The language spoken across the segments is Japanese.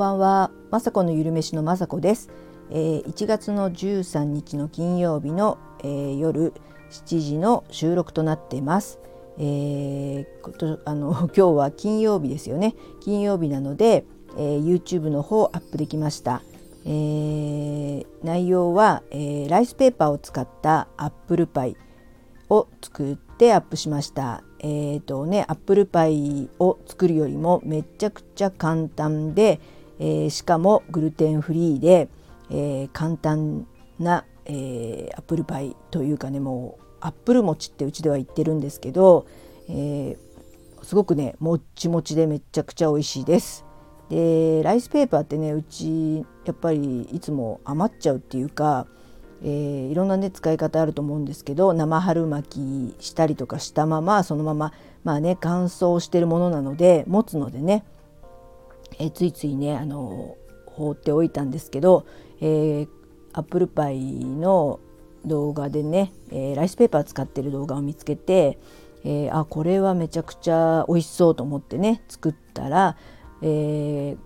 ばんは、まさこのゆるめしのまさこです、えー、1月の13日の金曜日の、えー、夜7時の収録となっています。えー、あの 今日は金曜日ですよね。金曜日なので、えー、YouTube の方アップできました。えー、内容は、えー、ライスペーパーを使ったアップルパイを作ってアップしました。えーとね、アップルパイを作るよりもめちゃくちゃ簡単で、えー、しかもグルテンフリーで、えー、簡単な、えー、アップルパイというかねもうアップル餅ってうちでは言ってるんですけど、え、すごくねもっちもちでめちゃくちゃ美味しいです。でライスペーパーってねうちやっぱりいつも余っちゃうっていうか、えー、いろんなね使い方あると思うんですけど生春巻きしたりとかしたままそのまままあね乾燥してるものなので持つのでね、え、ついついねあの放っておいたんですけど、えー、アップルパイの動画でね、えー、ライスペーパー使ってる動画を見つけて、えー、あこれはめちゃくちゃ美味しそうと思ってね作ったら、えー、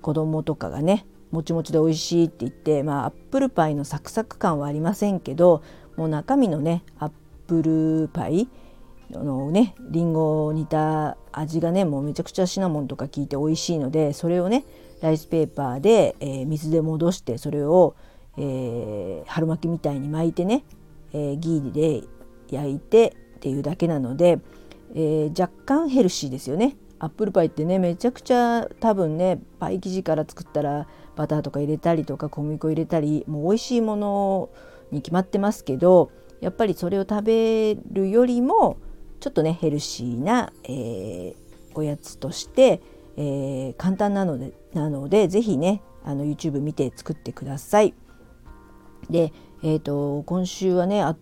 子供とかがねもちもちで美味しいって言ってまあアップルパイのサクサク感はありませんけどもう中身のねアップルパイあのねりんごを煮た味がねもうめちゃくちゃシナモンとか効いて美味しいのでそれをねライスペーパーで、えー、水で戻してそれを、えー、春巻きみたいに巻いてね、えー、ギーで焼いてっていうだけなので、えー、若干ヘルシーですよね。アップルパイってねめちゃくちゃ多分ねパイ生地から作ったらバターとか入れたりとか小麦粉入れたりもう美味しいものに決まってますけどやっぱりそれを食べるよりもちょっとねヘルシーな、えー、おやつとして、えー、簡単なのでなので是非ねあの YouTube 見て作ってください。で、えーと、今週はねあ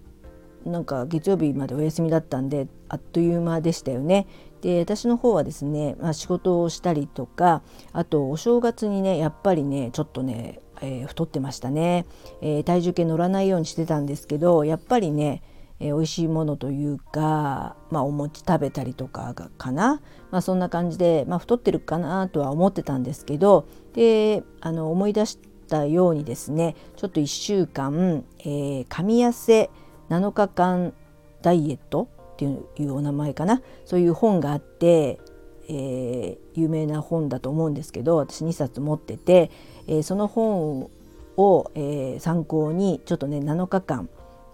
なんか月曜日までお休みだったんであっという間でしたよね。で私の方はですね、まあ、仕事をしたりとかあとお正月にねやっぱりねちょっとね、えー、太ってましたね、えー、体重計乗らないようにしてたんですけどやっぱりねえー、美味しいものというか、まあ、お餅食べたりとかがかな、まあ、そんな感じで、まあ、太ってるかなとは思ってたんですけどであの思い出したようにですねちょっと1週間、えー、神痩せ7日間ダイエットっていうお名前かな。そういう本があって、えー、有名な本だと思うんですけど私2冊持ってて、えー、その本を、えー、参考にちょっとね7日間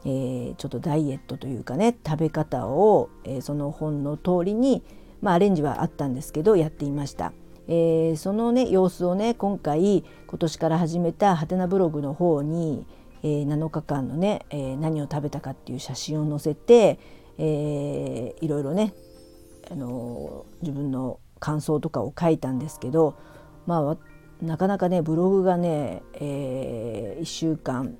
えー、ちょっとダイエットというかね食べ方を、えー、その本の通りに、まあ、アレンジはあったんですけどやっていました。えー、そのね様子をね今回今年から始めたハテナブログの方に、えー、7日間のね、えー、何を食べたかっていう写真を載せて、えー、いろいろね、あの自分の感想とかを書いたんですけどまあなかなかねブログがね、えー、1週間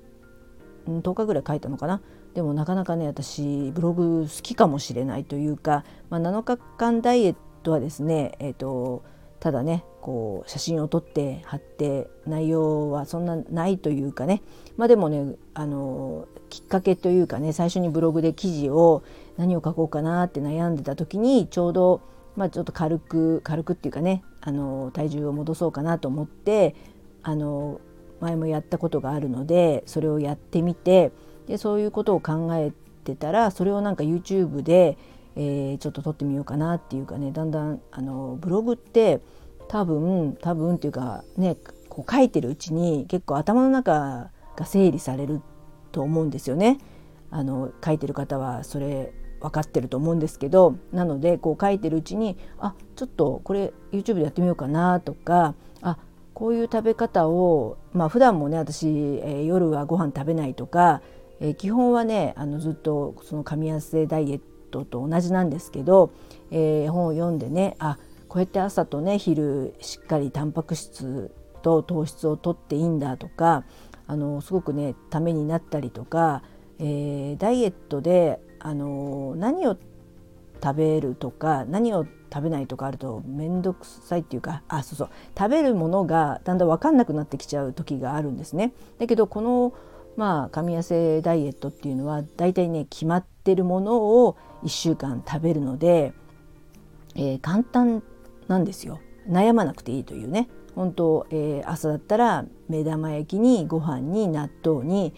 10日ぐらい書いたのかな？でもなかなかね私ブログ好きかもしれないというか、まあ、7日間ダイエットはですね、えーと、ただねこう写真を撮って貼って内容はそんなないというかね。まあでもねあのきっかけというかね最初にブログで記事を何を書こうかなって悩んでた時にちょうどまあちょっと軽く軽くっていうかねあの体重を戻そうかなと思ってあの前もやったことがあるのでそれをやってみてでそういうことを考えてたらそれをなんか YouTube で、えー、ちょっと撮ってみようかなっていうかねだんだんあのブログって多分多分っていうかねこう書いてるうちに結構頭の中が整理されると思うんですよね。あの書いてる方はそれ分かってると思うんですけどなのでこう書いてるうちにあちょっとこれ YouTube でやってみようかなとかこういう食べ方をまあ普段もね私、え、夜はご飯食べないとか、え、基本はねあのずっとその噛み合わせダイエットと同じなんですけど、えー、本を読んでねあこうやって朝とね昼しっかりタンパク質と糖質をとっていいんだとかあのすごくねためになったりとか、えー、ダイエットであの何を食べるとか何を食べないとかあると面倒くさいっていうかあそうそう。食べるものがだんだん分かんなくなってきちゃう時があるんですね。だけどこのまあ噛み合わせダイエットっていうのは大体ね決まってるものを1週間食べるので、えー、簡単なんですよ。悩まなくていいというね。本当、えー、朝だったら目玉焼きにご飯に納豆に、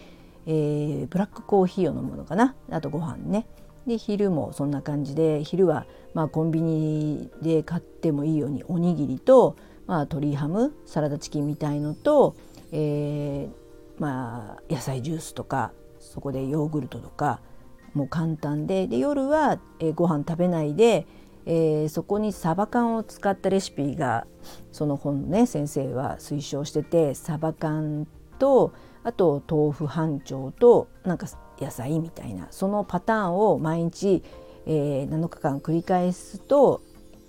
えー、ブラックコーヒーを飲むのかな。あとご飯ね。で昼もそんな感じで昼はまあコンビニで買ってもいいようにおにぎりと、まあ、鶏ハムサラダチキンみたいのと、えー、まあ野菜ジュースとかそこでヨーグルトとかもう簡単でで夜は、えー、ご飯食べないで、えー、そこにサバ缶を使ったレシピがその本のね先生は推奨しててサバ缶とあと豆腐半丁となんか野菜みたいなそのパターンを毎日、えー、7日間繰り返すと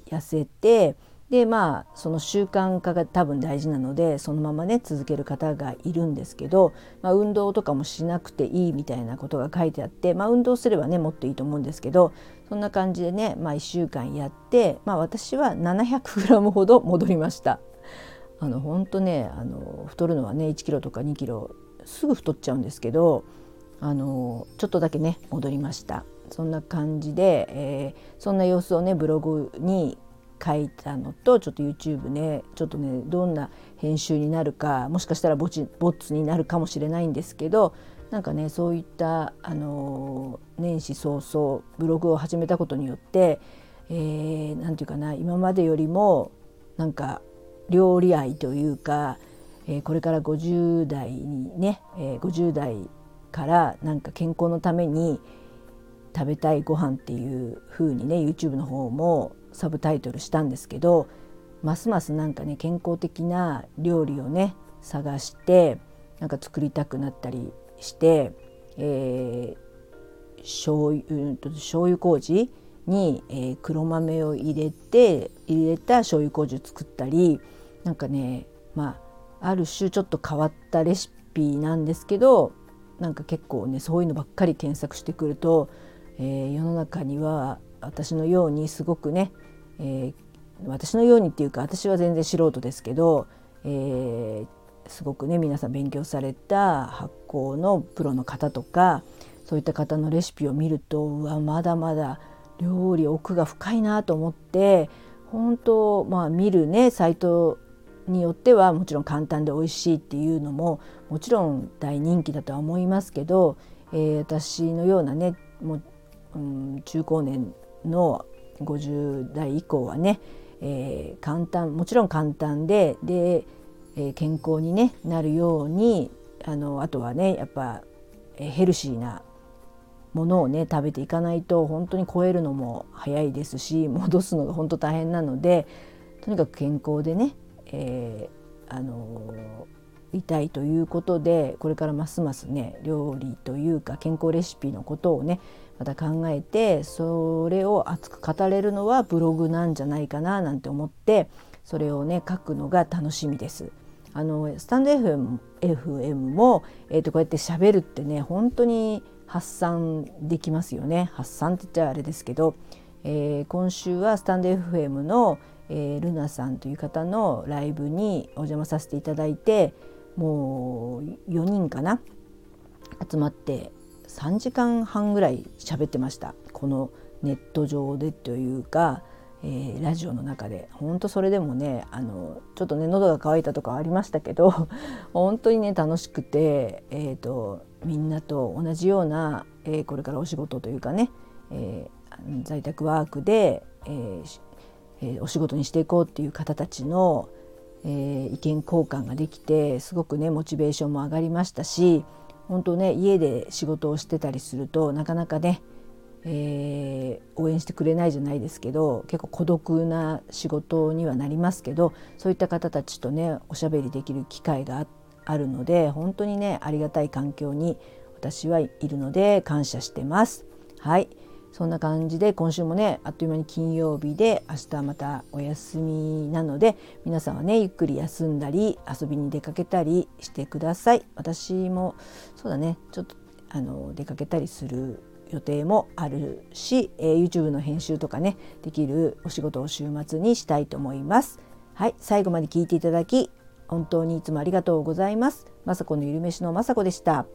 痩せてでまあその習慣化が多分大事なのでそのままね続ける方がいるんですけど、まあ、運動とかもしなくていいみたいなことが書いてあって、まあ、運動すればねもっといいと思うんですけどそんな感じでね、まあ、1週間やって、まあ、私は 700g ほど戻りました。あの本当ねあの太るのはね1キロとか2キロすぐ太っちゃうんですけどあのちょっとだけね戻りました。そんな感じで、えー、そんな様子をねブログに書いたのとちょっと YouTube ねちょっとねどんな編集になるかもしかしたらボチボッツになるかもしれないんですけどなんかねそういったあの年始早々ブログを始めたことによって何、えー、て言うかな今までよりもなんか料理愛というか、えー、これから50代にね、えー、50代からなんか健康のために食べたいご飯っていう風にね YouTube の方もサブタイトルしたんですけどますますなんかね健康的な料理をね探してなんか作りたくなったりして、えー、醤油醤油麹に、えー、黒豆を入れて入れた醤油麹を作ったりなんかねまあある種ちょっと変わったレシピなんですけどなんか結構ねそういうのばっかり検索してくると、えー、世の中には私のようにすごくね、えー、私のようにっていうか私は全然素人ですけど、えー、すごくね皆さん勉強された発酵のプロの方とかそういった方のレシピを見るとうわまだまだ料理奥が深いなと思って本当まあ見るねサイトによってはもちろん簡単で美味しいっていうのももちろん大人気だとは思いますけど、えー、私のようなねもう、うん、中高年の50代以降はね、えー、簡単もちろん簡単でで、えー、健康に、ね、なるようにあのあとはねやっぱ、えー、ヘルシーなものをね食べていかないと本当に超えるのも早いですし戻すのが本当大変なのでとにかく健康でねえー、あのいたいということでこれからますますね料理というか健康レシピのことをねまた考えてそれを熱く語れるのはブログなんじゃないかななんて思ってそれをね書くのが楽しみです。あのスタンド FM, FM も、えー、とこうやってしゃべるってね本当に発散できますよね発散って言っちゃあれですけど、えー、今週はスタンド FM のえー、ルナさんという方のライブにお邪魔させていただいてもう4人かな？集まって3時間半ぐらい喋ってました。このネット上でというか、えー、ラジオの中で。本当それでもねあのちょっとね喉が渇いたとかありましたけど 本当にね楽しくて、えーと、みんなと同じような、えー、これからお仕事というかね、えー、在宅ワークで、えー、え、お仕事にしていこうっていう方たちの、えー、意見交換ができてすごくねモチベーションも上がりましたし本当ね家で仕事をしてたりするとなかなかね、えー、応援してくれないじゃないですけど結構孤独な仕事にはなりますけどそういった方たちとねおしゃべりできる機会があるので本当にねありがたい環境に私はいるので感謝してます。はいそんな感じで今週もねあっという間に金曜日で明日またお休みなので皆さんはねゆっくり休んだり遊びに出かけたりしてください私もそうだねちょっとあの出かけたりする予定もあるし、えー、YouTube の編集とかねできるお仕事を週末にしたいと思いますはい最後まで聞いていただき本当にいつもありがとうございます。まさこのゆるめしのまさこでした。